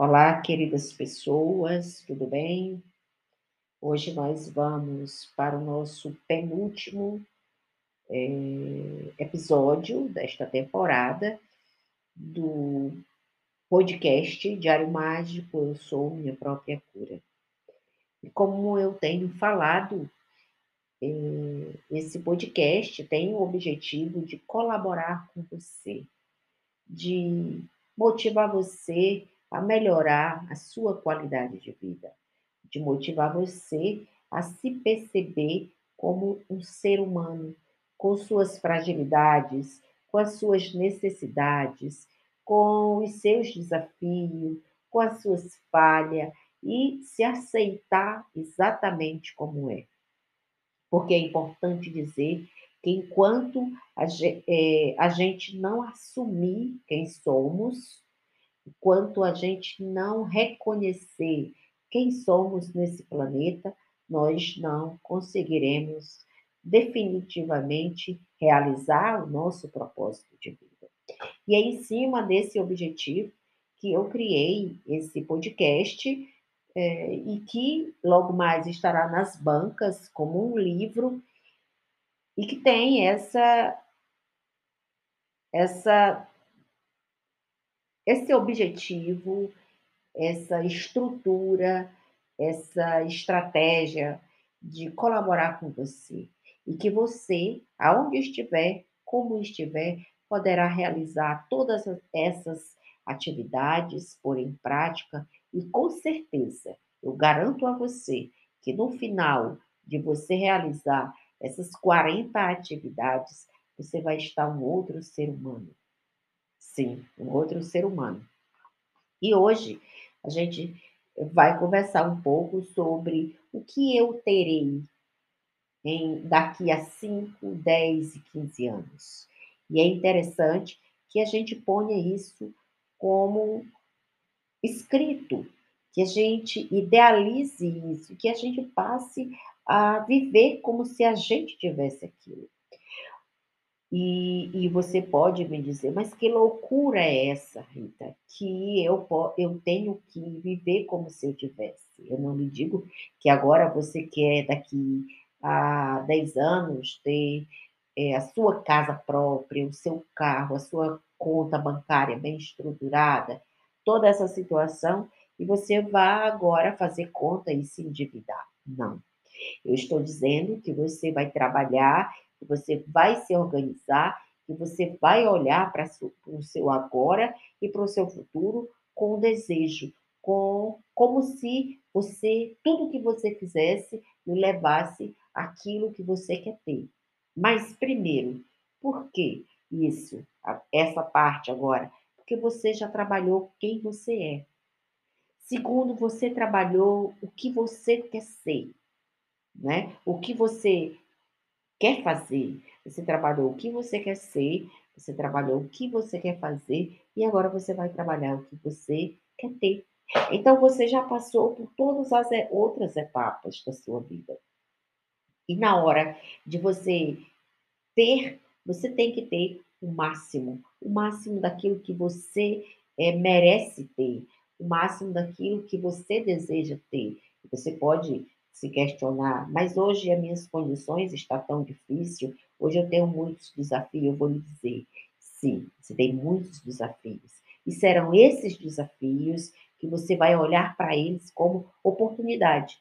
Olá, queridas pessoas, tudo bem? Hoje nós vamos para o nosso penúltimo é, episódio desta temporada do podcast Diário Mágico Eu Sou Minha Própria Cura. E como eu tenho falado, é, esse podcast tem o objetivo de colaborar com você, de motivar você a melhorar a sua qualidade de vida, de motivar você a se perceber como um ser humano, com suas fragilidades, com as suas necessidades, com os seus desafios, com as suas falhas e se aceitar exatamente como é. Porque é importante dizer que enquanto a, a gente não assumir quem somos, Enquanto a gente não reconhecer quem somos nesse planeta, nós não conseguiremos definitivamente realizar o nosso propósito de vida. E é em cima desse objetivo que eu criei esse podcast é, e que logo mais estará nas bancas como um livro e que tem essa essa esse objetivo, essa estrutura, essa estratégia de colaborar com você e que você, aonde estiver, como estiver, poderá realizar todas essas atividades, pôr em prática e com certeza, eu garanto a você que no final de você realizar essas 40 atividades, você vai estar um outro ser humano. Sim, um outro ser humano. E hoje a gente vai conversar um pouco sobre o que eu terei em daqui a 5, 10 e 15 anos. E é interessante que a gente ponha isso como escrito, que a gente idealize isso, que a gente passe a viver como se a gente tivesse aquilo. E, e você pode me dizer, mas que loucura é essa, Rita? Que eu, eu tenho que viver como se eu tivesse. Eu não lhe digo que agora você quer, daqui a 10 anos, ter é, a sua casa própria, o seu carro, a sua conta bancária bem estruturada, toda essa situação, e você vai agora fazer conta e se endividar. Não. Eu estou dizendo que você vai trabalhar que você vai se organizar, que você vai olhar para o seu agora e para o seu futuro com desejo, com como se você tudo que você fizesse lhe levasse aquilo que você quer ter. Mas primeiro, por que isso? Essa parte agora, porque você já trabalhou quem você é. Segundo, você trabalhou o que você quer ser, né? O que você quer fazer. Você trabalhou o que você quer ser, você trabalhou o que você quer fazer e agora você vai trabalhar o que você quer ter. Então você já passou por todas as outras etapas da sua vida. E na hora de você ter, você tem que ter o máximo, o máximo daquilo que você é, merece ter, o máximo daquilo que você deseja ter. Você pode se questionar, mas hoje as minhas condições estão tão difícil, hoje eu tenho muitos desafios, eu vou lhe dizer, sim, você tem muitos desafios. E serão esses desafios que você vai olhar para eles como oportunidade,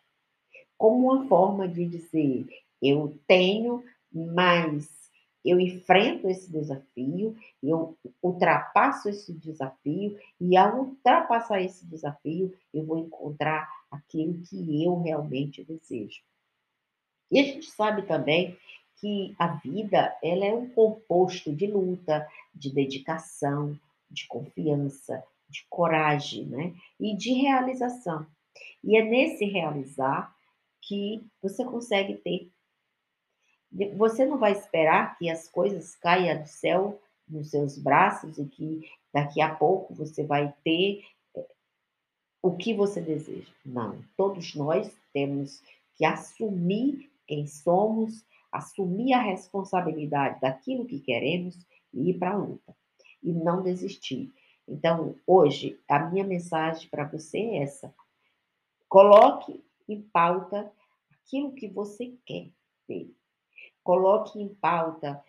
como uma forma de dizer, eu tenho, mas eu enfrento esse desafio, eu ultrapasso esse desafio, e ao ultrapassar esse desafio, eu vou encontrar aquilo que eu realmente desejo. E a gente sabe também que a vida ela é um composto de luta, de dedicação, de confiança, de coragem, né? E de realização. E é nesse realizar que você consegue ter. Você não vai esperar que as coisas caiam do céu nos seus braços e que daqui a pouco você vai ter o que você deseja. Não, todos nós temos que assumir quem somos, assumir a responsabilidade daquilo que queremos e ir para a luta. E não desistir. Então, hoje, a minha mensagem para você é essa: coloque em pauta aquilo que você quer ter. Coloque em pauta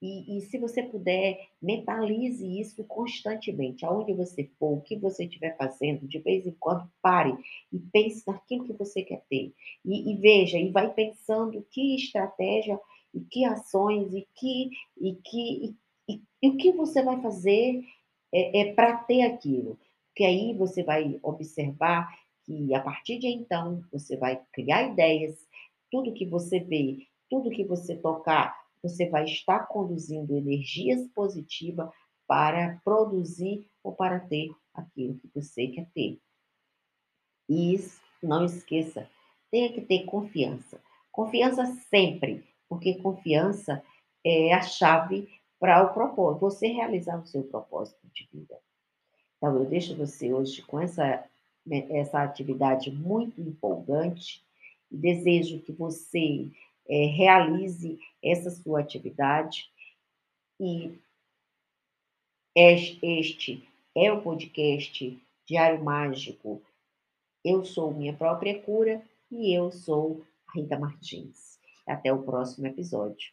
e, e, se você puder, mentalize isso constantemente. Aonde você for, o que você estiver fazendo, de vez em quando, pare e pense naquilo que você quer ter. E, e veja, e vai pensando que estratégia e que ações e que e que e, e o que você vai fazer é, é para ter aquilo. Porque aí você vai observar que a partir de então você vai criar ideias, tudo que você vê, tudo que você tocar, você vai estar conduzindo energias positivas para produzir ou para ter aquilo que você quer ter. E isso, não esqueça, tenha que ter confiança. Confiança sempre, porque confiança é a chave para o propósito, você realizar o seu propósito de vida. Então, eu deixo você hoje com essa, né, essa atividade muito empolgante desejo que você é, realize essa sua atividade e este é o podcast Diário Mágico. Eu sou minha própria cura e eu sou Rita Martins. Até o próximo episódio.